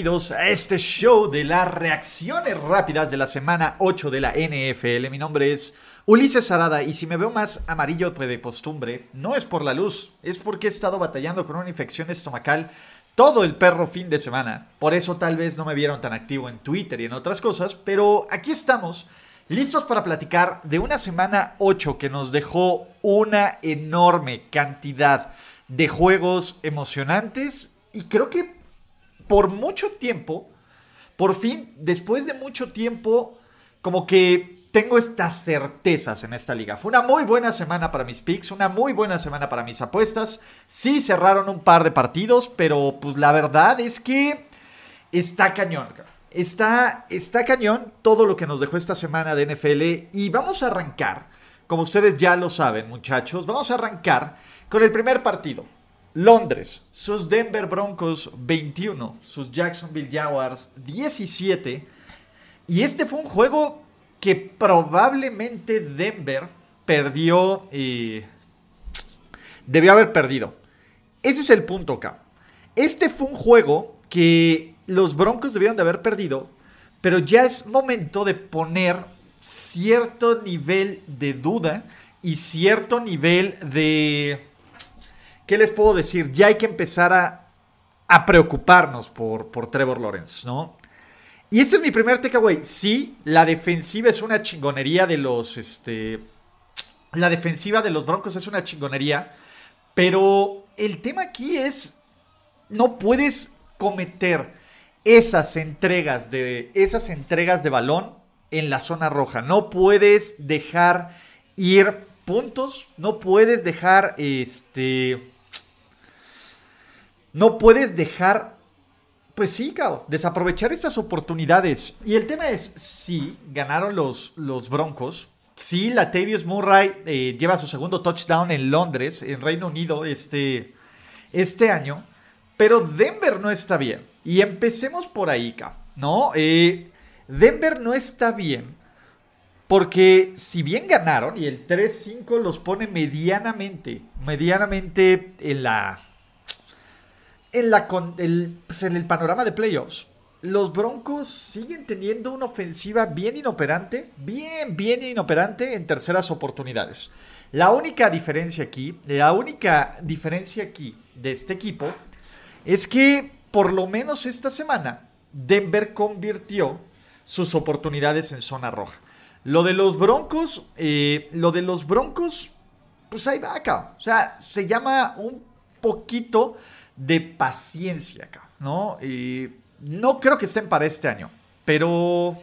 Bienvenidos a este show de las reacciones rápidas de la semana 8 de la NFL. Mi nombre es Ulises Arada y si me veo más amarillo de costumbre, no es por la luz, es porque he estado batallando con una infección estomacal todo el perro fin de semana. Por eso tal vez no me vieron tan activo en Twitter y en otras cosas, pero aquí estamos, listos para platicar de una semana 8 que nos dejó una enorme cantidad de juegos emocionantes y creo que por mucho tiempo, por fin, después de mucho tiempo, como que tengo estas certezas en esta liga. Fue una muy buena semana para mis picks, una muy buena semana para mis apuestas. Sí cerraron un par de partidos, pero pues la verdad es que está cañón. Está, está cañón todo lo que nos dejó esta semana de NFL y vamos a arrancar, como ustedes ya lo saben muchachos, vamos a arrancar con el primer partido. Londres, sus Denver Broncos 21, sus Jacksonville Jaguars 17. Y este fue un juego que probablemente Denver perdió y debió haber perdido. Ese es el punto acá. Este fue un juego que los Broncos debieron de haber perdido, pero ya es momento de poner cierto nivel de duda y cierto nivel de... ¿Qué les puedo decir? Ya hay que empezar a, preocuparnos por, Trevor Lawrence, ¿no? Y este es mi primer takeaway. Sí, la defensiva es una chingonería de los. Este, la defensiva de los Broncos es una chingonería. Pero el tema aquí es. No puedes cometer esas entregas de. Esas entregas de balón en la zona roja. No puedes dejar ir puntos. No puedes dejar. Este. No puedes dejar pues sí, cabrón, desaprovechar estas oportunidades. Y el tema es, sí, ganaron los, los Broncos. Sí, Latavius Murray eh, lleva su segundo touchdown en Londres, en Reino Unido, este, este año. Pero Denver no está bien. Y empecemos por ahí, cabrón, ¿no? Eh, Denver no está bien. Porque si bien ganaron y el 3-5 los pone medianamente, medianamente en la en, la, el, pues, en el panorama de playoffs, los Broncos siguen teniendo una ofensiva bien inoperante, bien, bien inoperante en terceras oportunidades. La única diferencia aquí, la única diferencia aquí de este equipo es que por lo menos esta semana Denver convirtió sus oportunidades en zona roja. Lo de los Broncos, eh, lo de los Broncos, pues ahí va acá. O sea, se llama un poquito de paciencia acá, ¿no? Y no creo que estén para este año, pero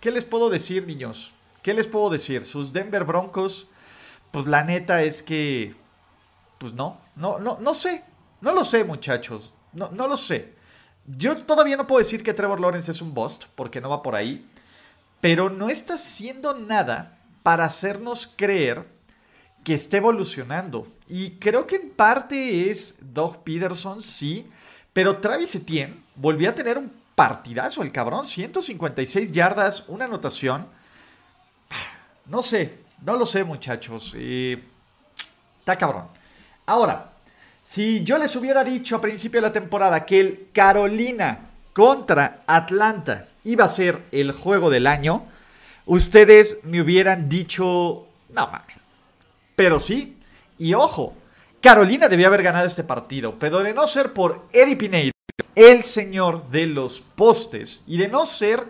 ¿qué les puedo decir, niños? ¿Qué les puedo decir? Sus Denver Broncos, pues la neta es que, pues no, no, no, no sé, no lo sé, muchachos, no, no lo sé. Yo todavía no puedo decir que Trevor Lawrence es un bust, porque no va por ahí, pero no está haciendo nada para hacernos creer que esté evolucionando. Y creo que en parte es Doug Peterson, sí. Pero Travis Etienne volvió a tener un partidazo, el cabrón. 156 yardas, una anotación. No sé, no lo sé, muchachos. está cabrón. Ahora, si yo les hubiera dicho a principio de la temporada que el Carolina contra Atlanta iba a ser el juego del año, ustedes me hubieran dicho, no mames, pero sí, y ojo, Carolina debía haber ganado este partido, pero de no ser por Eddie Pineiro, el señor de los postes, y de no ser,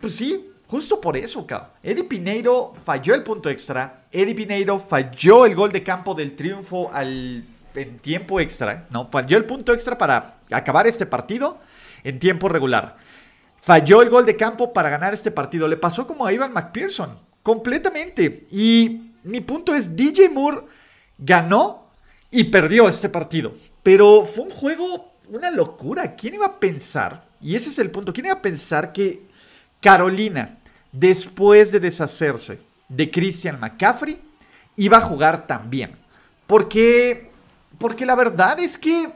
pues sí, justo por eso, cabrón. Eddie Pineiro falló el punto extra, Eddie Pineiro falló el gol de campo del triunfo al, en tiempo extra, ¿no? Falló el punto extra para acabar este partido en tiempo regular. Falló el gol de campo para ganar este partido. Le pasó como a Ivan McPherson, completamente. Y mi punto es, DJ Moore ganó y perdió este partido. Pero fue un juego una locura. ¿Quién iba a pensar? Y ese es el punto. ¿Quién iba a pensar que Carolina, después de deshacerse de Christian McCaffrey, iba a jugar tan bien? Porque, porque la verdad es que...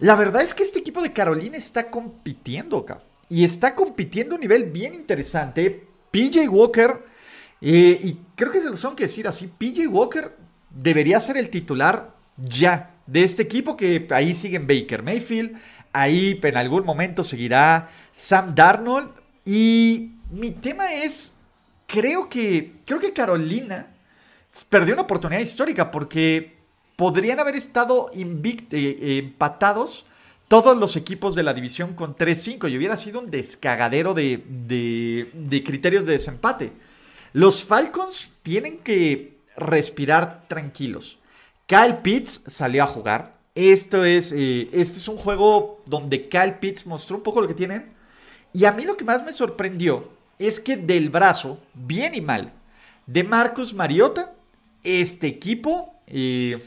La verdad es que este equipo de Carolina está compitiendo, acá. Y está compitiendo a un nivel bien interesante. PJ Walker, eh, y creo que se lo son que decir así, PJ Walker debería ser el titular ya de este equipo que ahí siguen Baker Mayfield, ahí en algún momento seguirá Sam Darnold y mi tema es creo que creo que Carolina perdió una oportunidad histórica porque podrían haber estado eh, empatados todos los equipos de la división con 3-5 y hubiera sido un descagadero de, de criterios de desempate. Los Falcons tienen que respirar tranquilos. Kyle Pitts salió a jugar. Esto es, eh, este es un juego donde Kyle Pitts mostró un poco lo que tienen. Y a mí lo que más me sorprendió es que del brazo, bien y mal, de Marcus Mariota, este equipo, eh,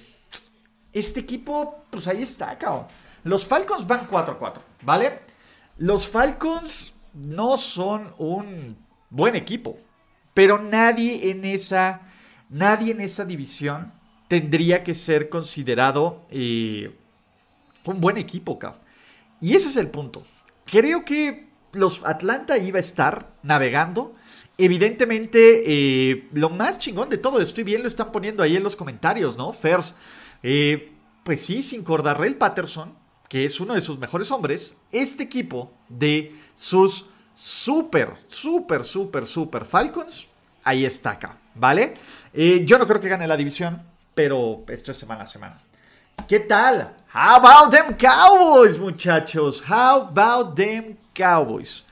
este equipo, pues ahí está, cabrón. Los Falcons van 4-4, ¿vale? Los Falcons no son un buen equipo, pero nadie en esa, nadie en esa división tendría que ser considerado eh, un buen equipo, cabrón. Y ese es el punto. Creo que los Atlanta iba a estar navegando. Evidentemente, eh, lo más chingón de todo, estoy bien, lo están poniendo ahí en los comentarios, ¿no? Fers, eh, pues sí, sin Cordarrell Patterson, que es uno de sus mejores hombres, este equipo de sus super, super, super, super Falcons, ahí está acá, ¿vale? yo no creo que gane la división, pero esto es semana a semana. ¿Qué tal? How about them Cowboys, muchachos? How about them Cowboys?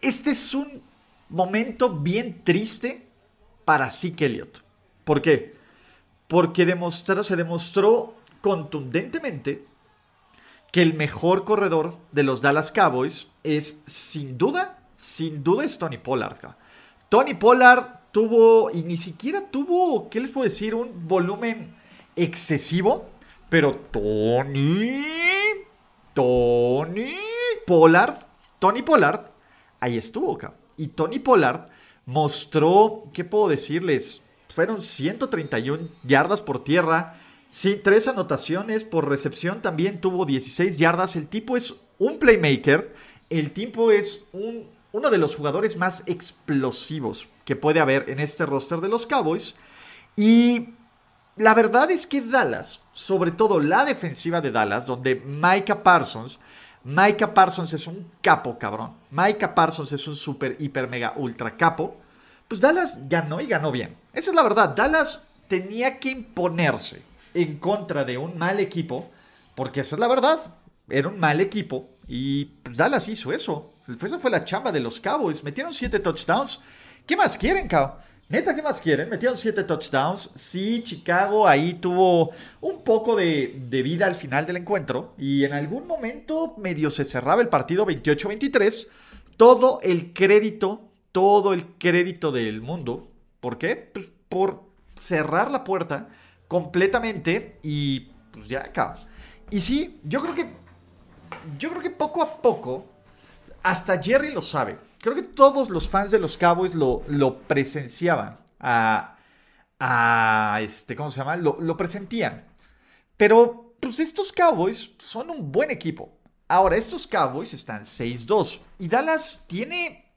Este es un momento bien triste para Zeke Elliott. ¿Por qué? Porque demostró, se demostró contundentemente que el mejor corredor de los Dallas Cowboys es sin duda, sin duda es Tony Pollard. Tony Pollard tuvo, y ni siquiera tuvo, ¿qué les puedo decir? Un volumen excesivo, pero Tony, Tony Pollard, Tony Pollard, ahí estuvo. Y Tony Pollard mostró, ¿qué puedo decirles? Fueron 131 yardas por tierra, sí, tres anotaciones por recepción, también tuvo 16 yardas. El tipo es un playmaker, el tipo es un uno de los jugadores más explosivos que puede haber en este roster de los Cowboys. Y la verdad es que Dallas, sobre todo la defensiva de Dallas, donde Micah Parsons, Micah Parsons es un capo, cabrón. Micah Parsons es un super, hiper, mega, ultra capo. Pues Dallas ganó y ganó bien. Esa es la verdad. Dallas tenía que imponerse en contra de un mal equipo, porque esa es la verdad. Era un mal equipo y pues Dallas hizo eso. Esa fue la chamba de los Cowboys. Metieron siete touchdowns. ¿Qué más quieren, cabrón? Neta, ¿qué más quieren? Metieron siete touchdowns. Sí, Chicago ahí tuvo un poco de, vida al final del encuentro. Y en algún momento medio se cerraba el partido 28-23. Todo el crédito, todo el crédito del mundo. ¿Por qué? Pues por cerrar la puerta completamente y pues ya, cabrón. Y sí, yo creo que. Yo creo que poco a poco hasta Jerry lo sabe. Creo que todos los fans de los Cowboys lo, lo presenciaban. A, a, este, ¿cómo se llama? Lo, lo presentían. Pero, pues estos Cowboys son un buen equipo. Ahora, estos Cowboys están 6-2. Y Dallas tiene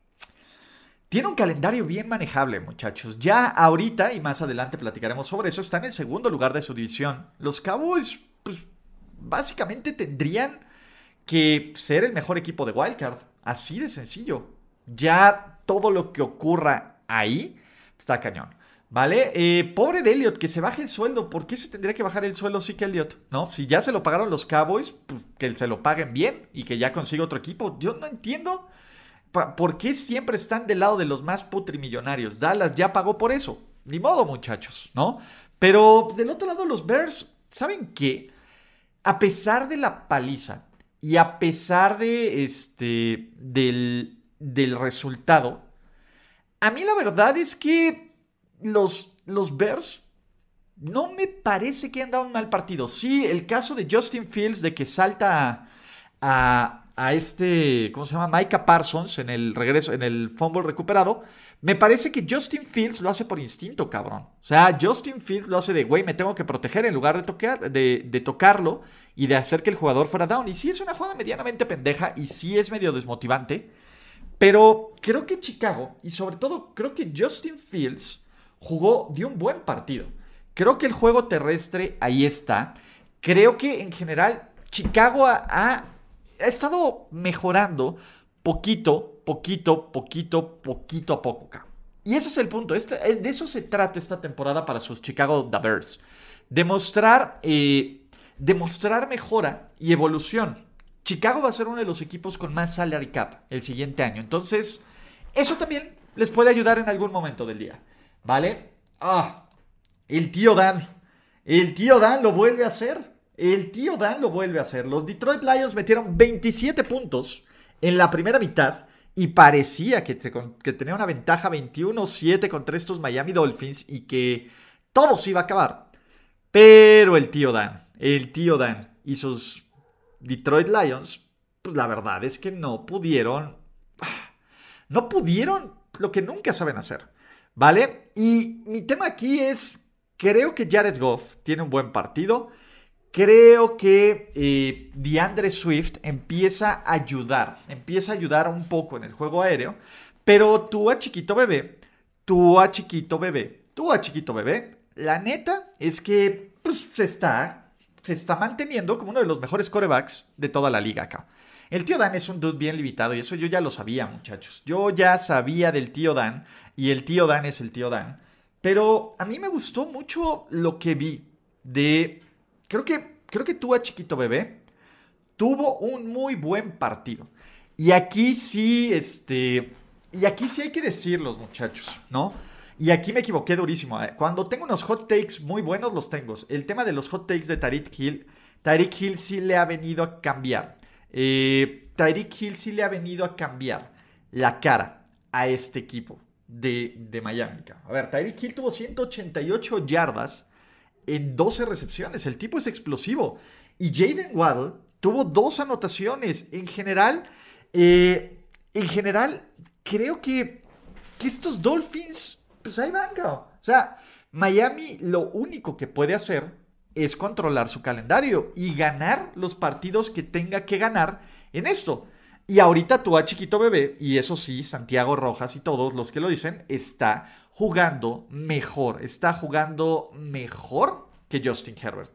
tiene un calendario bien manejable, muchachos. Ya ahorita, y más adelante platicaremos sobre eso, están en segundo lugar de su división. Los Cowboys, pues, básicamente tendrían que ser el mejor equipo de Wildcard. Así de sencillo. Ya todo lo que ocurra ahí está cañón. ¿Vale? Eh, pobre de Elliot, que se baje el sueldo. ¿Por qué se tendría que bajar el sueldo sí que Elliot? ¿No? Si ya se lo pagaron los Cowboys, pues que se lo paguen bien y que ya consiga otro equipo. Yo no entiendo por qué siempre están del lado de los más putrimillonarios. Dallas ya pagó por eso. Ni modo, muchachos, ¿no? Pero del otro lado, los Bears, ¿saben qué? A pesar de la paliza y a pesar de este, del, del resultado, a mí la verdad es que los, los Bears no me parece que han dado un mal partido. Sí, el caso de Justin Fields de que salta a, a, este, ¿cómo se llama? Micah Parsons en el regreso, en el fumble recuperado. Me parece que Justin Fields lo hace por instinto, cabrón. O sea, Justin Fields lo hace de, güey, me tengo que proteger en lugar de, de, de tocarlo y de hacer que el jugador fuera down. Y sí es una jugada medianamente pendeja y sí es medio desmotivante. Pero creo que Chicago, y sobre todo creo que Justin Fields jugó, dio un buen partido. Creo que el juego terrestre ahí está. Creo que en general Chicago ha, ha, estado mejorando poquito, poquito, poquito, poquito a poco. Y ese es el punto. Este, de eso se trata esta temporada para sus Chicago Bears. Demostrar, eh, demostrar mejora y evolución. Chicago va a ser uno de los equipos con más salary cap el siguiente año. Entonces, eso también les puede ayudar en algún momento del día. ¿Vale? Ah, el tío Dan. El tío Dan lo vuelve a hacer. El tío Dan lo vuelve a hacer. Los Detroit Lions metieron 27 puntos en la primera mitad y parecía que, que tenía una ventaja 21-7 contra estos Miami Dolphins y que todo se iba a acabar. Pero el tío Dan, el tío Dan y sus Detroit Lions, pues la verdad es que no pudieron, no pudieron lo que nunca saben hacer, ¿vale? Y mi tema aquí es Creo que Jared Goff tiene un buen partido. Creo que eh, DeAndre Swift empieza a ayudar, empieza a ayudar un poco en el juego aéreo, pero tú a chiquito bebé, tú a chiquito bebé, tú a chiquito bebé, la neta es que pues, se, está, se está manteniendo como uno de los mejores corebacks de toda la liga acá. El tío Dan es un dude bien limitado y eso yo ya lo sabía, muchachos. Yo ya sabía del tío Dan y el tío Dan es el tío Dan. Pero a mí me gustó mucho lo que vi de... Creo que, creo que tú a Chiquito Bebé tuvo un muy buen partido. Y aquí sí, este... Y aquí sí hay que decirlos, muchachos, ¿no? Y aquí me equivoqué durísimo. ¿eh? Cuando tengo unos hot takes muy buenos, los tengo. El tema de los hot takes de Tariq Hill, Tariq Hill sí le ha venido a cambiar. Eh, Tyreek Hill sí le ha venido a cambiar la cara a este equipo de, Miami. A ver, Tyreek Hill tuvo 188 yardas en 12 recepciones. El tipo es explosivo. Y Jaden Waddle tuvo dos anotaciones. En general, eh, en general, creo que, que, estos Dolphins, pues ahí van, O sea, Miami lo único que puede hacer es controlar su calendario y ganar los partidos que tenga que ganar en esto. Y ahorita tú a chiquito bebé, y eso sí, Santiago Rojas y todos los que lo dicen, está jugando mejor, está jugando mejor que Justin Herbert.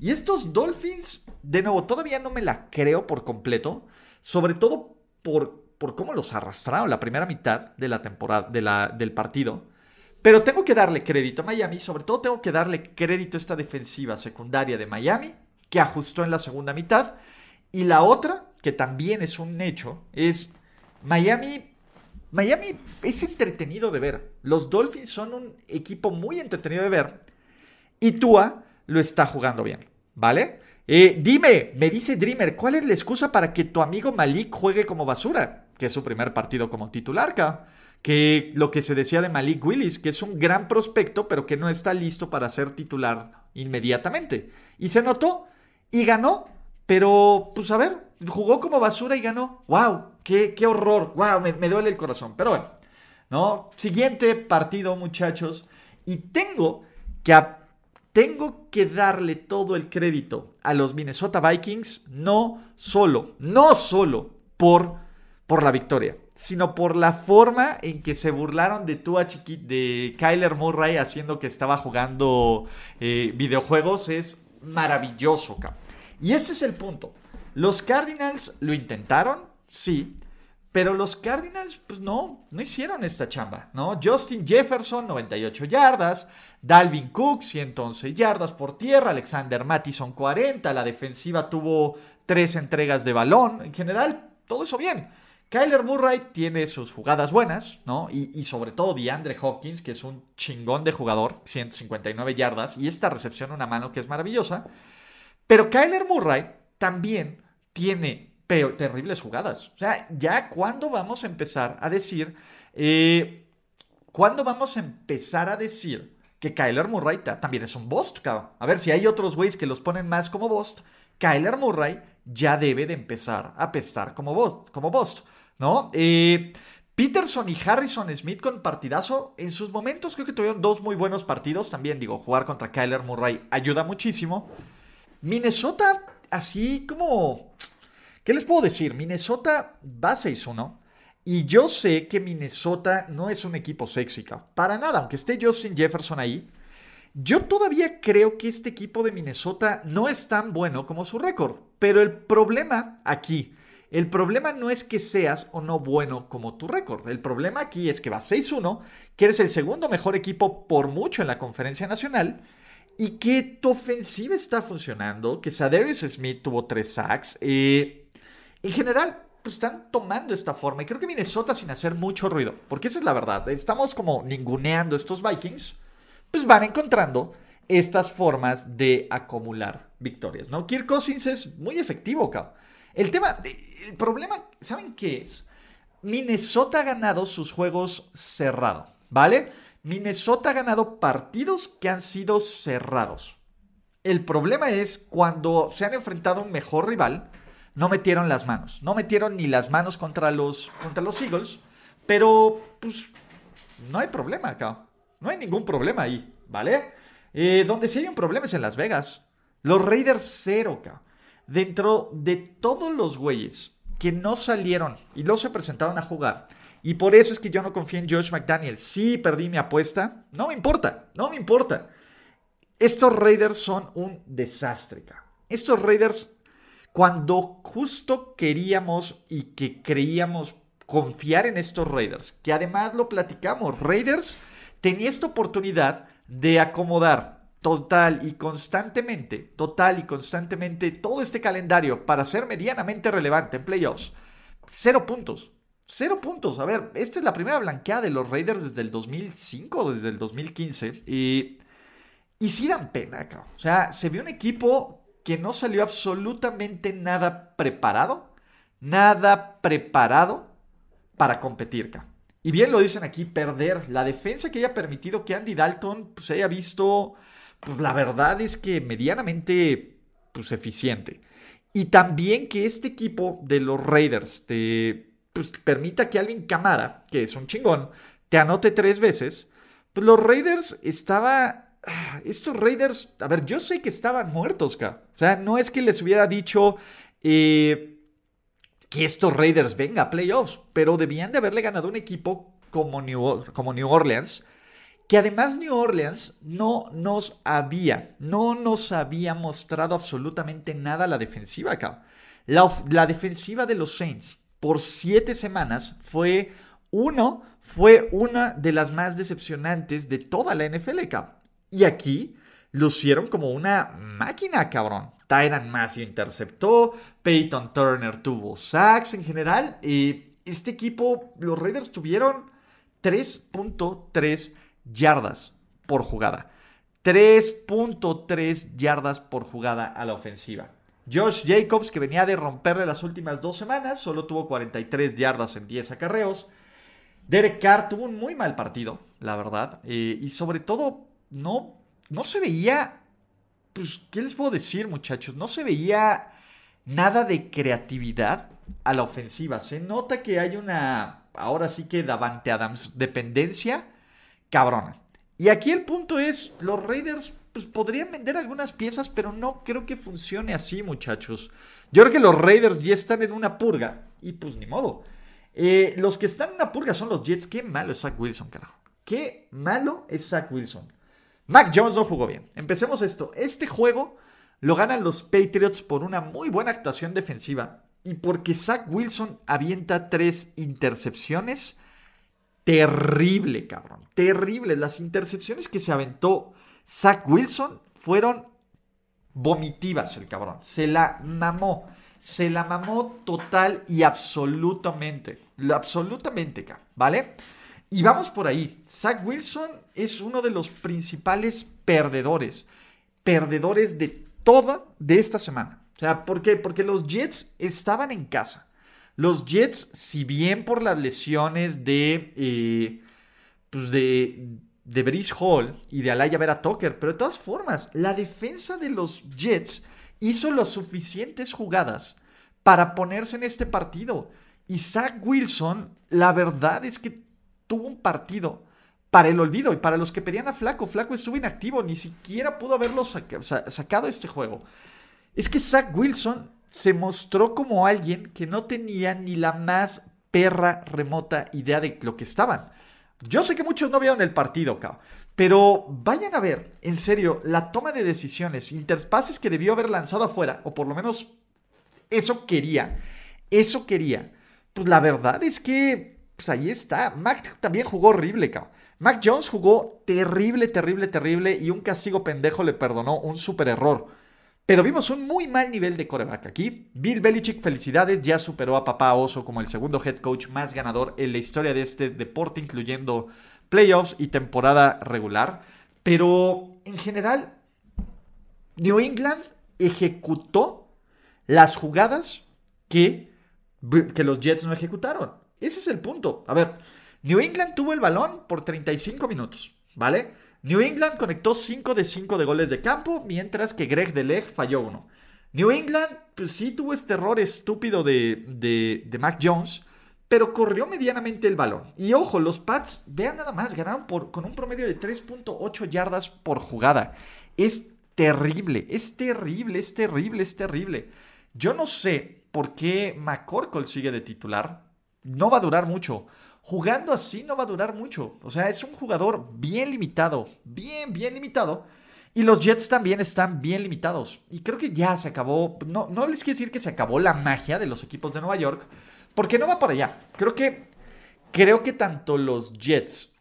Y estos Dolphins, de nuevo, todavía no me la creo por completo, sobre todo por, por cómo los arrastraron la primera mitad de la temporada, de la, del partido. Pero tengo que darle crédito a Miami, sobre todo tengo que darle crédito a esta defensiva secundaria de Miami, que ajustó en la segunda mitad. Y la otra, que también es un hecho, es Miami. Miami es entretenido de ver. Los Dolphins son un equipo muy entretenido de ver. Y Tua lo está jugando bien, ¿vale? Eh, dime, me dice Dreamer, ¿cuál es la excusa para que tu amigo Malik juegue como basura? Que es su primer partido como titular, ¿ca? Que lo que se decía de Malik Willis, que es un gran prospecto, pero que no está listo para ser titular inmediatamente. Y se notó y ganó. Pero, pues a ver, jugó como basura y ganó. ¡Wow! ¡Qué, qué horror! ¡Wow! Me, duele el corazón. Pero bueno, ¿no? Siguiente partido, muchachos. Y tengo que, tengo que darle todo el crédito a los Minnesota Vikings, no solo, no solo por, por la victoria, sino por la forma en que se burlaron de Tua de Kyler Murray haciendo que estaba jugando eh, videojuegos. Es maravilloso, cabrón. Y ese es el punto. Los Cardinals lo intentaron, sí, pero los Cardinals, pues no, no hicieron esta chamba, ¿no? Justin Jefferson, 98 yardas, Dalvin Cook, 111 yardas por tierra, Alexander Mattison, 40, la defensiva tuvo tres entregas de balón, en general, todo eso bien. Kyler Murray tiene sus jugadas buenas, ¿no? Y, y, sobre todo DeAndre Hopkins, que es un chingón de jugador, 159 yardas, y esta recepción una mano que es maravillosa. Pero Kyler Murray también tiene terribles jugadas. O sea, ya cuando vamos a empezar a decir, eh, ¿cuándo vamos a empezar a decir que Kyler Murray también es un Bost, cabrón. A ver, si hay otros güeyes que los ponen más como Bost, Kyler Murray ya debe de empezar a pestar como Bost, como Bost ¿no? Eh, Peterson y Harrison Smith con partidazo. En sus momentos creo que tuvieron dos muy buenos partidos. También digo, jugar contra Kyler Murray ayuda muchísimo. Minnesota, así como... ¿Qué les puedo decir? Minnesota va 6-1. Y yo sé que Minnesota no es un equipo sexy, para nada, aunque esté Justin Jefferson ahí. Yo todavía creo que este equipo de Minnesota no es tan bueno como su récord. Pero el problema aquí el problema no es que seas o no bueno como tu récord. El problema aquí es que vas 6-1, que eres el segundo mejor equipo por mucho en la conferencia nacional y que tu ofensiva está funcionando, que Sadarius Smith tuvo tres sacks. Eh, en general, pues están tomando esta forma. Y creo que Minnesota sin hacer mucho ruido, porque esa es la verdad. Estamos como ninguneando estos Vikings, pues van encontrando estas formas de acumular victorias, ¿no? Kirk Cousins es muy efectivo, cabrón. El tema, el problema, ¿saben qué es? Minnesota ha ganado sus juegos cerrados, ¿vale? Minnesota ha ganado partidos que han sido cerrados. El problema es cuando se han enfrentado a un mejor rival, no metieron las manos. No metieron ni las manos contra los, contra los Eagles, pero pues no hay problema acá. No hay ningún problema ahí, ¿vale? Eh, donde sí hay un problema es en Las Vegas. Los Raiders cero, acá dentro de todos los güeyes que no salieron y no se presentaron a jugar, y por eso es que yo no confío en Josh McDaniel, sí perdí mi apuesta, no me importa, no me importa. Estos Raiders son un desastre. Estos Raiders, cuando justo queríamos y que creíamos confiar en estos Raiders, que además lo platicamos, Raiders tenía esta oportunidad de acomodar total y constantemente, total y constantemente todo este calendario para ser medianamente relevante en playoffs, cero puntos. Cero puntos. A ver, esta es la primera blanqueada de los Raiders desde el 2005 desde el 2015. Y, y sí dan pena. O sea, se vio un equipo que no salió absolutamente nada preparado. Nada preparado para competir. Y bien lo dicen aquí, perder. La defensa que haya permitido que Andy Dalton pues, haya visto pues la verdad es que medianamente pues, eficiente. Y también que este equipo de los Raiders te pues, permita que Alvin Camara, que es un chingón, te anote tres veces. Pues los Raiders estaba... Estos Raiders, a ver, yo sé que estaban muertos, O sea, no es que les hubiera dicho eh, que estos Raiders venga a playoffs, pero debían de haberle ganado un equipo como New, como New Orleans que además New Orleans no nos había, no nos había mostrado absolutamente nada la defensiva acá. La, defensiva de los Saints por siete semanas fue uno, fue una de las más decepcionantes de toda la NFL acá. Y aquí lucieron como una máquina, cabrón. Tyran Matthew interceptó, Peyton Turner tuvo sacks en general. y este equipo, los Raiders tuvieron 3.3 yardas por jugada. 3.3 yardas por jugada a la ofensiva. Josh Jacobs, que venía de romperle las últimas dos semanas, solo tuvo 43 yardas en 10 acarreos. Derek Carr tuvo un muy mal partido, la verdad. Eh, y sobre todo, no, no se veía. Pues, ¿qué les puedo decir, muchachos? No se veía nada de creatividad a la ofensiva. Se nota que hay una. Ahora sí que Davante Adams dependencia cabrona. Y aquí el punto es, los Raiders pues, podrían vender algunas piezas, pero no creo que funcione así, muchachos. Yo creo que los Raiders ya están en una purga y pues ni modo. Eh, los que están en una purga son los Jets. Qué malo es Zach Wilson, carajo. Qué malo es Zach Wilson. Mac Jones no jugó bien. Empecemos esto. Este juego lo ganan los Patriots por una muy buena actuación defensiva y porque Zach Wilson avienta tres intercepciones terrible, cabrón. Terrible. Las intercepciones que se aventó Zach Wilson fueron vomitivas, el cabrón. Se la mamó. Se la mamó total y absolutamente. Absolutamente, ¿vale? Y vamos por ahí. Zach Wilson es uno de los principales perdedores. Perdedores de toda de esta semana. O sea, ¿por qué? Porque los Jets estaban en casa. Los Jets, si bien por las lesiones de, eh, pues de, de Brice Hall y de Alaya Vera Tucker, pero de todas formas, la defensa de los Jets hizo las suficientes jugadas para ponerse en este partido. Y Zach Wilson, la verdad es que tuvo un partido para el olvido y para los que pedían a Flaco. Flaco estuvo inactivo, ni siquiera pudo haberlo sacado este juego. Es que Zach Wilson se mostró como alguien que no tenía ni la más perra remota idea de lo que estaban. Yo sé que muchos no vieron el partido, cabrón. Pero vayan a ver, en serio, la toma de decisiones, interpases que debió haber lanzado afuera, o por lo menos eso quería, eso quería. Pues la verdad es que, pues ahí está. Mac también jugó horrible, cabrón. Mac Jones jugó terrible, terrible, terrible y un castigo pendejo le perdonó un super error. Pero vimos un muy mal nivel de coreback aquí. Bill Belichick, felicidades, ya superó a Papá Oso como el segundo head coach más ganador en la historia de este deporte, incluyendo playoffs y temporada regular. Pero en general, New England ejecutó las jugadas que, que los Jets no ejecutaron. Ese es el punto. A ver, New England tuvo el balón por 35 minutos, ¿vale? New England conectó 5 de 5 de goles de campo, mientras que Greg Deleg falló uno. New England, pues sí tuvo este error estúpido de, de, Mac Jones, pero corrió medianamente el balón. Y ojo, los Pats, vean nada más, ganaron por, con un promedio de 3.8 yardas por jugada. Es terrible, es terrible, es terrible, es terrible. Yo no sé por qué McCorkle sigue de titular. No va a durar mucho jugando así no va a durar mucho. O sea, es un jugador bien limitado, bien, bien limitado. Y los Jets también están bien limitados. Y creo que ya se acabó. No, no les quiero decir que se acabó la magia de los equipos de Nueva York. Porque no va para allá. Creo que. Creo que tanto los Jets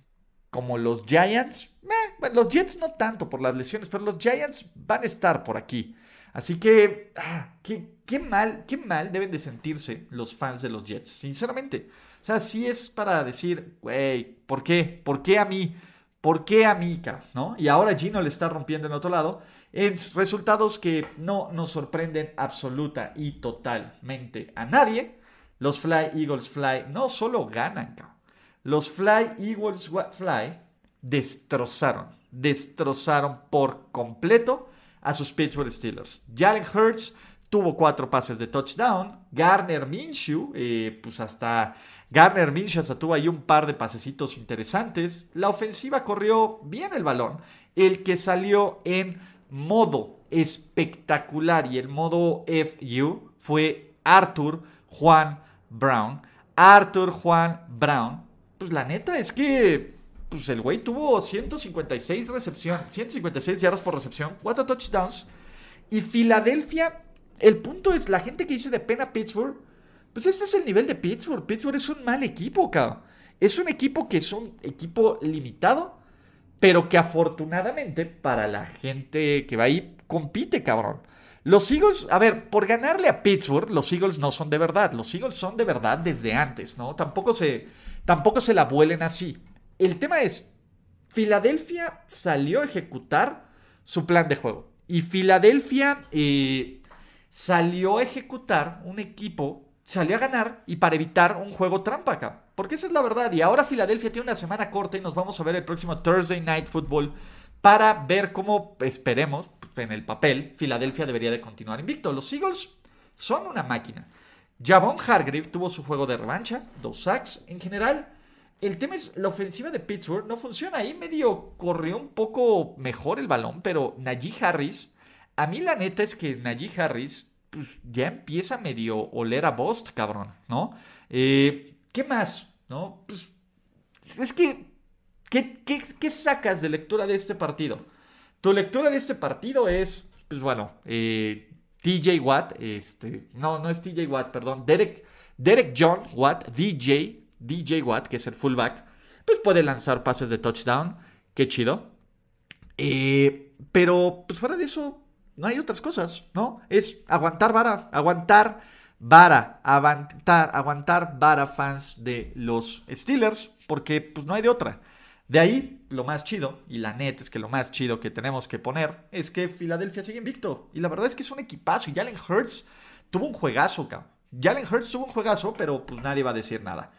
como los Giants. Eh, los Jets no tanto por las lesiones, pero los Giants van a estar por aquí. Así que. Ah, qué, mal, qué mal deben de sentirse los fans de los Jets. Sinceramente. O sea, sí es para decir, güey, ¿por qué? ¿Por qué a mí? ¿Por qué a mí, ¿no? Y ahora Gino le está rompiendo en otro lado. En resultados que no nos sorprenden absoluta y totalmente a nadie. Los Fly Eagles Fly no solo ganan, cabrón. Los Fly Eagles Fly destrozaron, destrozaron por completo a sus Pittsburgh Steelers. Jalen Hurts tuvo cuatro pases de touchdown. Garner Minshew, eh, pues hasta Garner Minshew hasta tuvo ahí un par de pasecitos interesantes. La ofensiva corrió bien el balón. El que salió en modo espectacular y el modo FU fue Arthur Juan Brown. Arthur Juan Brown. Pues la neta es que pues el güey tuvo 156 recepción, 156 yardas por recepción, 4 touchdowns. Y Filadelfia el punto es, la gente que dice de pena Pittsburgh, pues este es el nivel de Pittsburgh. Pittsburgh es un mal equipo, cabrón. Es un equipo que es un equipo limitado, pero que afortunadamente para la gente que va ahí compite, cabrón. Los Eagles, a ver, por ganarle a Pittsburgh, los Eagles no son de verdad. Los Eagles son de verdad desde antes, ¿no? Tampoco se, tampoco se la vuelen así. El tema es, Filadelfia salió a ejecutar su plan de juego. Y Filadelfia eh, salió a ejecutar un equipo, salió a ganar y para evitar un juego trampa acá. Porque esa es la verdad. Y ahora Filadelfia tiene una semana corta y nos vamos a ver el próximo Thursday Night Football para ver cómo esperemos, en el papel, Filadelfia debería de continuar invicto. Los Eagles son una máquina. Javon Hargrave tuvo su juego de revancha, dos sacks. En general, el tema es la ofensiva de Pittsburgh no funciona. Ahí medio corrió un poco mejor el balón, pero Najee Harris a mí la neta es que Najee Harris pues, ya empieza medio oler a Bost, cabrón, ¿no? Eh, ¿Qué más? ¿No? Pues es que, ¿qué, sacas de lectura de este partido? Tu lectura de este partido es, pues bueno, eh, TJ Watt, este, no, no es TJ Watt, perdón, Derek, Derek John Watt, DJ, DJ Watt, que es el fullback, pues puede lanzar pases de touchdown, qué chido. Eh, pero, pues fuera de eso, no hay otras cosas, ¿no? Es aguantar vara, aguantar vara, aguantar, aguantar vara fans de los Steelers, porque pues no hay de otra. De ahí, lo más chido, y la neta es que lo más chido que tenemos que poner es que Filadelfia sigue invicto. Y la verdad es que es un equipazo. Y Jalen Hurts tuvo un juegazo, cabrón. Jalen Hurts tuvo un juegazo, pero pues nadie va a decir nada.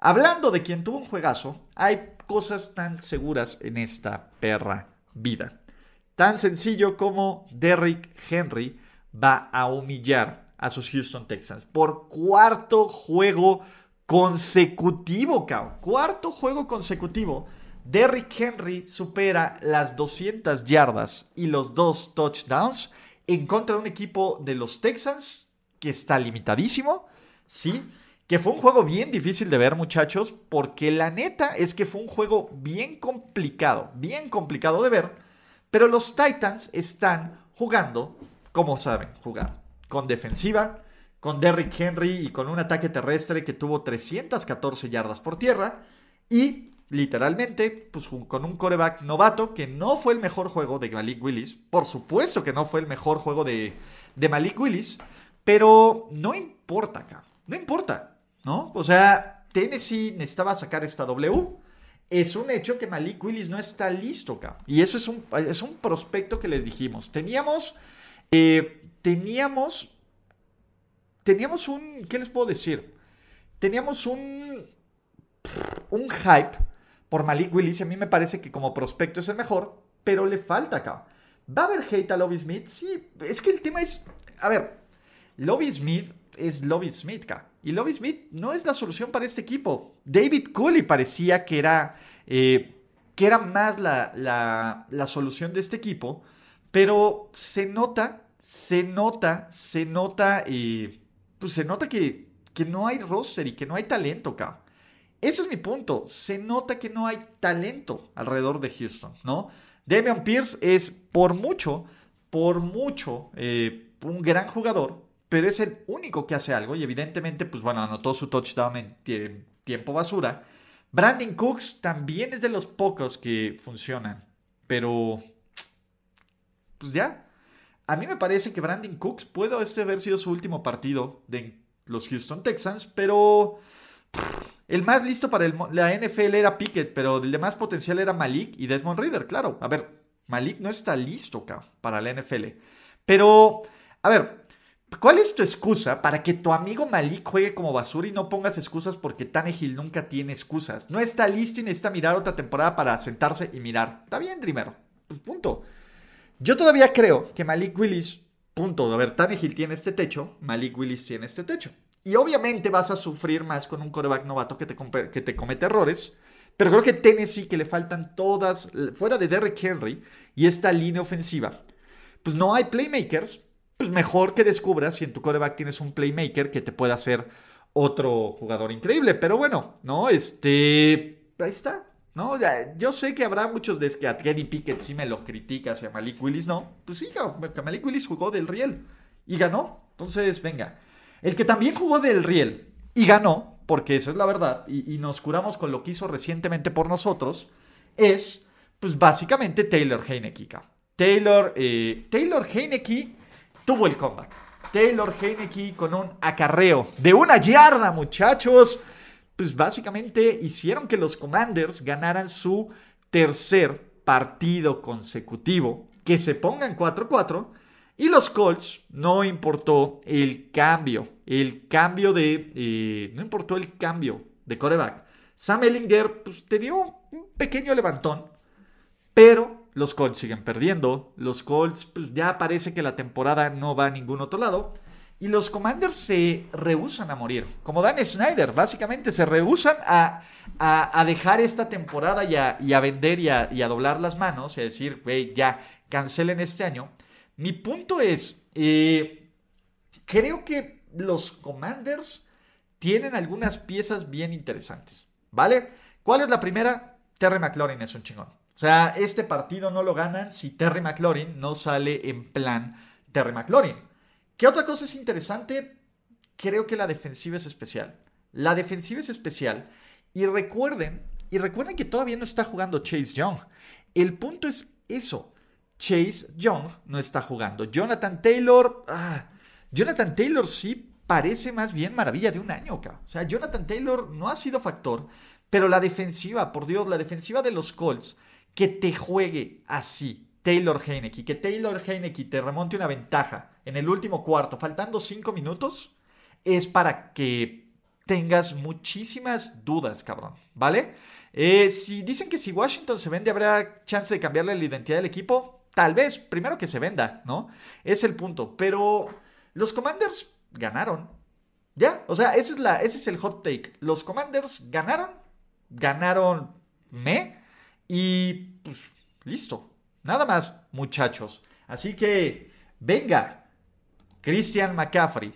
Hablando de quien tuvo un juegazo, hay cosas tan seguras en esta perra vida. Tan sencillo como Derrick Henry va a humillar a sus Houston Texans por cuarto juego consecutivo, cabrón. Cuarto juego consecutivo. Derrick Henry supera las 200 yardas y los dos touchdowns en contra de un equipo de los Texans que está limitadísimo, ¿sí? Que fue un juego bien difícil de ver, muchachos, porque la neta es que fue un juego bien complicado, bien complicado de ver, pero los Titans están jugando como saben jugar, con defensiva, con Derrick Henry y con un ataque terrestre que tuvo 314 yardas por tierra y literalmente, pues con un coreback novato que no fue el mejor juego de Malik Willis. Por supuesto que no fue el mejor juego de, Malik Willis, pero no importa acá, no importa, ¿no? O sea, Tennessee necesitaba sacar esta W. Es un hecho que Malik Willis no está listo acá. Y eso es un, es un prospecto que les dijimos. Teníamos, eh, teníamos, teníamos un, ¿qué les puedo decir? Teníamos un, un hype por Malik Willis. Y a mí me parece que como prospecto es el mejor, pero le falta acá. ¿Va a haber hate a Lobby Smith? Sí, es que el tema es. A ver, Lobby Smith es Lobby Smith. Y Lobby Smith no es la solución para este equipo. David Cooley parecía que era, eh, que era más la, la, solución de este equipo, pero se nota, se nota, se nota, eh, pues se nota que, que no hay roster y que no hay talento. Ese es mi punto. Se nota que no hay talento alrededor de Houston, ¿no? Damian Pierce es por mucho, por mucho, eh, un gran jugador, pero es el único que hace algo y evidentemente, pues bueno, anotó su touchdown en tiempo basura. Brandon Cooks también es de los pocos que funcionan, pero pues ya. A mí me parece que Brandon Cooks puede este haber sido su último partido de los Houston Texans, pero el más listo para la NFL era Pickett, pero el de más potencial era Malik y Desmond Reader, claro. A ver, Malik no está listo para la NFL. Pero, a ver, ¿cuál es tu excusa para que tu amigo Malik juegue como basura y no pongas excusas porque Tannehill nunca tiene excusas? No está listo y necesita mirar otra temporada para sentarse y mirar. Está bien, Dreamer. Pues punto. Yo todavía creo que Malik Willis, punto. A ver, Tannehill tiene este techo, Malik Willis tiene este techo. Y obviamente vas a sufrir más con un coreback novato que te, que te comete errores. Pero creo que Tennessee, que le faltan todas, fuera de Derrick Henry y esta línea ofensiva, pues no hay playmakers. Pues mejor que descubras si en tu coreback tienes un playmaker que te pueda hacer otro jugador increíble. Pero bueno, ¿no? Este. Ahí está. ¿No? Yo sé que habrá muchos de que a Kenny Pickett sí me lo criticas y a Malik Willis no. Pues sí, Malik Willis jugó del riel y ganó. Entonces, venga. El que también jugó del riel y ganó, porque eso es la verdad, y, nos curamos con lo que hizo recientemente por nosotros, es, pues básicamente Taylor Heineke. Taylor, eh, Taylor Heineke tuvo el comeback. Taylor Heineke con un acarreo de una yarda, muchachos. Pues básicamente hicieron que los Commanders ganaran su tercer partido consecutivo. Que se pongan 4-4 y los Colts no importó el cambio, el cambio de, eh, no importó el cambio de coreback. Sam Ellinger pues, te dio un pequeño levantón, pero los Colts siguen perdiendo. Los Colts pues, ya parece que la temporada no va a ningún otro lado. Y los Commanders se rehusan a morir. Como Dan Snyder, básicamente se rehusan a, a, dejar esta temporada y a, vender y a, doblar las manos y a decir, güey, ya, cancelen este año. Mi punto es, eh, creo que los Commanders tienen algunas piezas bien interesantes, ¿vale? ¿Cuál es la primera? Terry McLaurin es un chingón. O sea, este partido no lo ganan si Terry McLaurin no sale en plan Terry McLaurin. ¿Qué otra cosa es interesante? Creo que la defensiva es especial. La defensiva es especial. Y recuerden, y recuerden que todavía no está jugando Chase Young. El punto es eso. Chase Young no está jugando. Jonathan Taylor, ah, Jonathan Taylor sí parece más bien maravilla de un año, acá. O sea, Jonathan Taylor no ha sido factor, pero la defensiva, por Dios, la defensiva de los Colts, que te juegue así, Taylor Heineke, que Taylor Heineke te remonte una ventaja en el último cuarto, faltando cinco minutos, es para que tengas muchísimas dudas, cabrón, ¿vale? Eh, si dicen que si Washington se vende, habrá chance de cambiarle la identidad del equipo. Tal vez, primero que se venda, ¿no? Es el punto. Pero los Commanders ganaron. Ya, o sea, ese es, la, ese es el hot take. Los Commanders ganaron, ganaron me y pues listo. Nada más, muchachos. Así que, venga, Christian McCaffrey.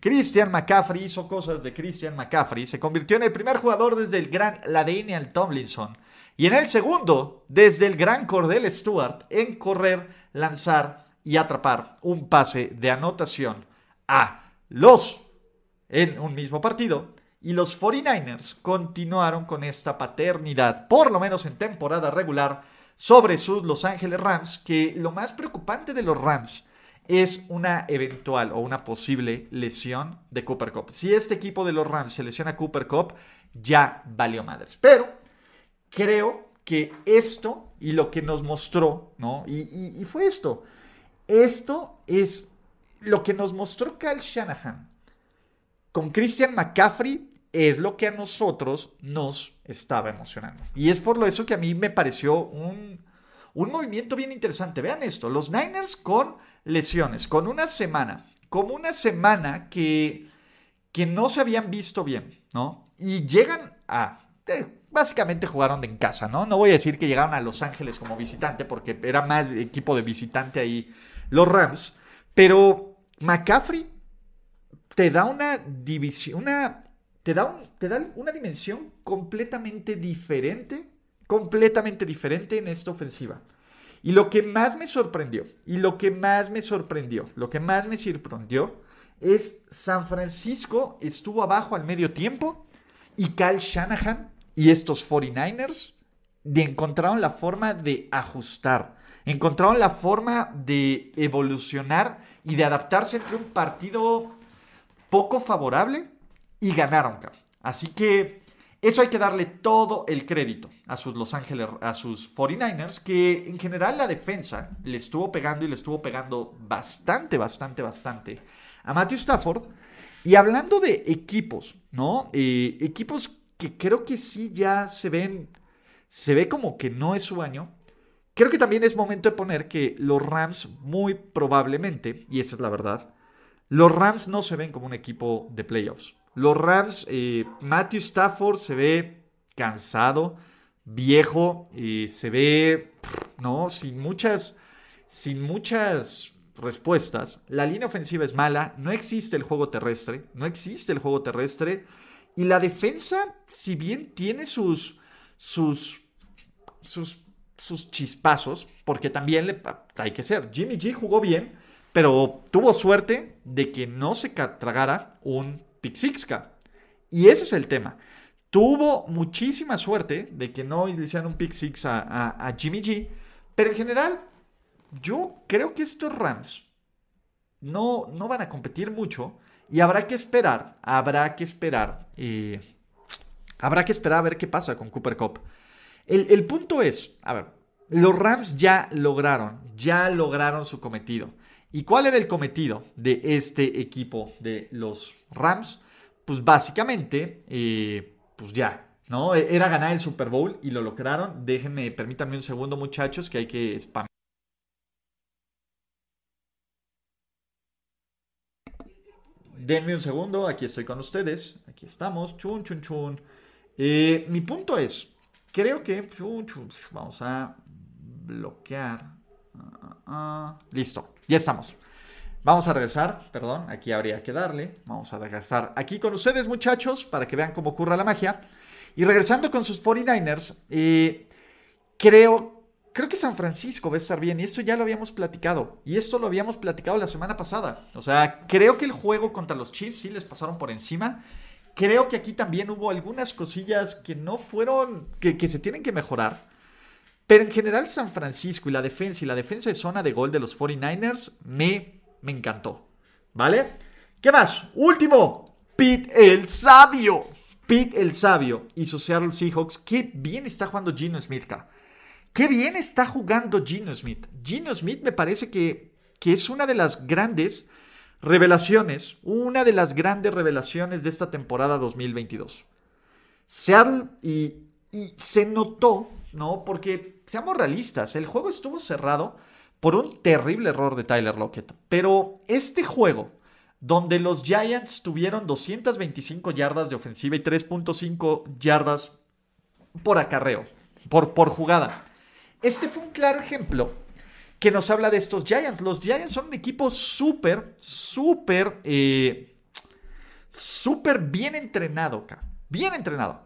Christian McCaffrey hizo cosas de Christian McCaffrey. Se convirtió en el primer jugador desde el gran Ladaniel Tomlinson. Y en el segundo, desde el gran Cordell Stewart, en correr, lanzar y atrapar un pase de anotación a los en un mismo partido. Y los 49ers continuaron con esta paternidad, por lo menos en temporada regular, sobre sus Los Ángeles Rams, que lo más preocupante de los Rams es una eventual o una posible lesión de Cooper Cup. Si este equipo de los Rams se lesiona a Cooper Cup, ya valió madres. Pero creo que esto y lo que nos mostró, ¿no? Y, y fue esto. Esto es lo que nos mostró Kyle Shanahan con Christian McCaffrey es lo que a nosotros nos estaba emocionando. Y es por eso que a mí me pareció un, un movimiento bien interesante. Vean esto, los Niners con lesiones, con una semana, como una semana que, que no se habían visto bien, ¿no? Y llegan a... básicamente jugaron en casa, ¿no? No voy a decir que llegaron a Los Ángeles como visitante, porque era más equipo de visitante ahí los Rams, pero McCaffrey te da una división, una, te da, te da una dimensión completamente diferente, completamente diferente en esta ofensiva. Y lo que más me sorprendió, y lo que más me sorprendió, lo que más me sorprendió es San Francisco estuvo abajo al medio tiempo y Kyle Shanahan y estos 49ers de encontraron la forma de ajustar, encontraron la forma de evolucionar y de adaptarse entre un partido poco favorable y ganaron, Así que eso hay que darle todo el crédito a sus Los Ángeles, a sus 49ers, que en general la defensa le estuvo pegando y le estuvo pegando bastante, bastante, bastante a Matthew Stafford. Y hablando de equipos, ¿no? Eh, equipos que creo que sí ya se ven, se ve como que no es su año. Creo que también es momento de poner que los Rams muy probablemente, y esa es la verdad, los Rams no se ven como un equipo de playoffs. Los Rams, eh, Matthew Stafford se ve cansado, viejo, se ve, ¿no? Sin muchas, sin muchas respuestas. La línea ofensiva es mala, no existe el juego terrestre, no existe el juego terrestre. Y la defensa, si bien tiene sus, sus, sus, sus chispazos, porque también le, hay que ser, Jimmy G jugó bien, pero tuvo suerte de que no se tragara un six Y ese es el tema. Tuvo muchísima suerte de que no le hicieran un pick six a, Jimmy G. Pero en general, yo creo que estos Rams no, no van a competir mucho. Y habrá que esperar, habrá que esperar. Eh, habrá que esperar a ver qué pasa con Cooper Cup. El, el punto es, a ver, los Rams ya lograron, ya lograron su cometido. ¿Y cuál era el cometido de este equipo de los Rams? Pues básicamente, eh, pues ya, ¿no? E-, era ganar el Super Bowl y lo lograron. Déjenme, permítanme un segundo, muchachos, que hay que spam. Denme un segundo, aquí estoy con ustedes. Aquí estamos. Chun, chun, chun. Eh, mi punto es, creo que... Chun, chun, vamos a bloquear. Ah, ah, ah. listo. Ya estamos. Vamos a regresar, perdón, aquí habría que darle. Vamos a regresar aquí con ustedes, muchachos, para que vean cómo ocurre la magia. Y regresando con sus 49ers, eh, creo, creo que San Francisco va a estar bien. Y esto ya lo habíamos platicado. Y esto lo habíamos platicado la semana pasada. O sea, creo que el juego contra los Chiefs sí les pasaron por encima. Creo que aquí también hubo algunas cosillas que no fueron, que, que se tienen que mejorar. Pero en general San Francisco y la defensa y la defensa de zona de gol de los 49ers me, me encantó. ¿Vale? ¿Qué más? Último, Pete el Sabio. Pete el Sabio y sus Seattle Seahawks. Qué bien está jugando Gino Smith, Qué bien está jugando Gino Smith. Gino Smith me parece que, que es una de las grandes Revelaciones, una de las grandes revelaciones de esta temporada 2022. Seattle y, y se notó, ¿no? Porque seamos realistas, el juego estuvo cerrado por un terrible error de Tyler Lockett. Pero este juego, donde los Giants tuvieron 225 yardas de ofensiva y 3.5 yardas por acarreo, por, por jugada. Este fue un claro ejemplo que nos habla de estos Giants. Los Giants son un equipo súper, súper, eh, súper bien entrenado. Bien entrenado.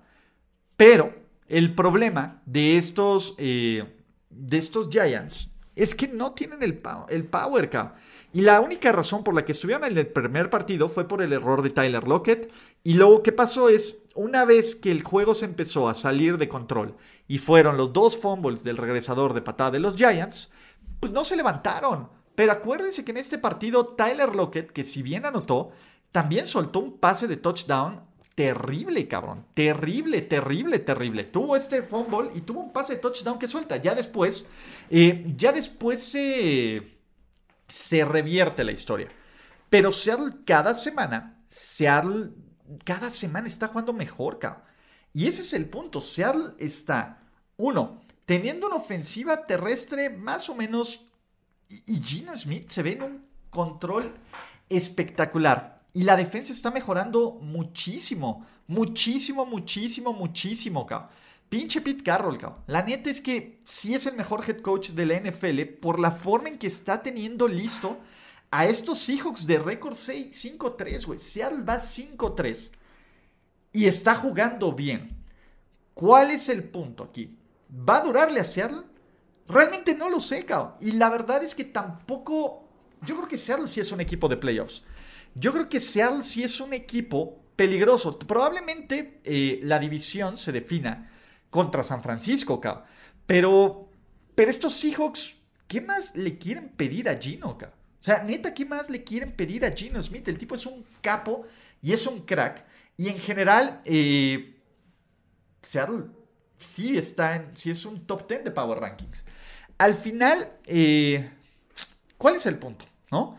Pero el problema de estos, eh, de estos Giants es que no tienen el, el power, acá. Y la única razón por la que estuvieron en el primer partido fue por el error de Tyler Lockett. Y luego que pasó es, una vez que el juego se empezó a salir de control y fueron los dos fumbles del regresador de patada de los Giants, pues no se levantaron. Pero acuérdense que en este partido Tyler Lockett, que si bien anotó, también soltó un pase de touchdown terrible, cabrón. Terrible, terrible, terrible. Tuvo este fumble y tuvo un pase de touchdown que suelta. Ya después, eh, ya después se, se revierte la historia. Pero Seattle cada semana, Seattle cada semana está jugando mejor, cabrón. Y ese es el punto. Seattle está, uno, teniendo una ofensiva terrestre más o menos. Y, Gino Smith se ve en un control espectacular. Y la defensa está mejorando muchísimo. Muchísimo, muchísimo, muchísimo, cabrón. Pinche Pete Carroll, cabrón. La neta es que sí es el mejor head coach de la NFL por la forma en que está teniendo listo a estos Seahawks de récord 5-3, güey. Seattle va 5-3 y está jugando bien. ¿Cuál es el punto aquí? ¿Va a durarle a Seattle? Realmente no lo sé, cabrón. Y la verdad es que tampoco. Yo creo que Seattle sí es un equipo de playoffs. Yo creo que Seattle sí es un equipo peligroso. Probablemente eh, la división se defina contra San Francisco, cabrón. Pero, pero estos Seahawks, ¿qué más le quieren pedir a Gino, cabrón? O sea, neta, ¿qué más le quieren pedir a Gino Smith? El tipo es un capo y es un crack. Y en general, eh, Seattle sí está en, sí es un top 10 de Power Rankings. Al final, eh, ¿cuál es el punto? ¿No?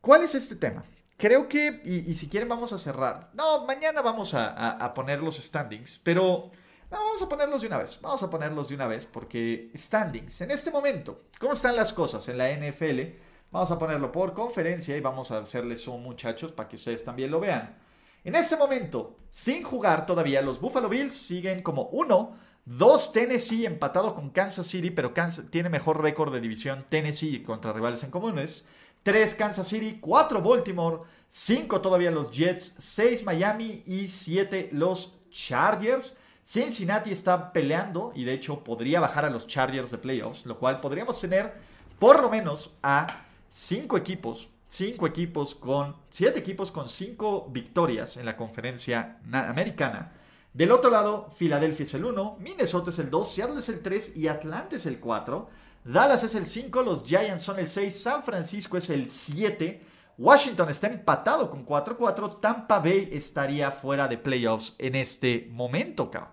¿Cuál es este tema? Creo que, y, si quieren vamos a cerrar. No, mañana vamos a, poner los standings, pero vamos a ponerlos de una vez. Vamos a ponerlos de una vez porque standings, en este momento, ¿cómo están las cosas en la NFL? Vamos a ponerlo por conferencia y vamos a hacerles un muchachos para que ustedes también lo vean. En este momento, sin jugar todavía, los Buffalo Bills siguen como uno 2 Tennessee empatado con Kansas City, pero Kansas tiene mejor récord de división Tennessee contra rivales en comunes. 3 Kansas City, 4 Baltimore, 5 todavía los Jets, 6 Miami y 7 los Chargers. Cincinnati está peleando y de hecho podría bajar a los Chargers de playoffs, lo cual podríamos tener por lo menos a 5 equipos, 5 equipos con 7 equipos con 5 victorias en la conferencia americana del otro lado, Filadelfia es el 1, Minnesota es el 2, Seattle es el 3 y Atlanta es el 4. Dallas es el 5, los Giants son el 6, San Francisco es el 7. Washington está empatado con 4-4. Tampa Bay estaría fuera de playoffs en este momento, cabrón.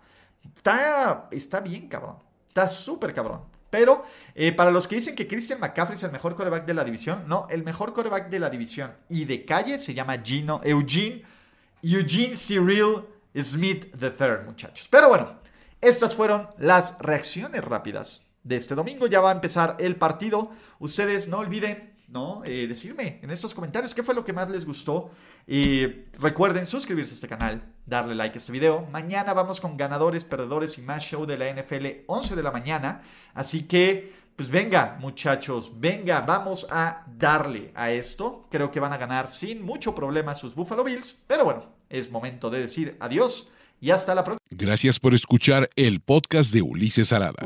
Está, está bien, cabrón. Está súper cabrón. Pero eh, para los que dicen que Christian McCaffrey es el mejor coreback de la división, no, el mejor coreback de la división y de calle se llama Gino, Eugene, Eugene Cyril Smith III, muchachos. Pero bueno, estas fueron las reacciones rápidas de este domingo. Ya va a empezar el partido. Ustedes no olviden ¿no? Eh, decirme en estos comentarios qué fue lo que más les gustó. Y recuerden suscribirse a este canal, darle like a este video. Mañana vamos con ganadores, perdedores y más show de la NFL 11 de la mañana. Así que, pues venga muchachos, venga, vamos a darle a esto. Creo que van a ganar sin mucho problema sus Buffalo Bills. Pero bueno, es momento de decir adiós y hasta la próxima. Gracias por escuchar el podcast de Ulises Arada.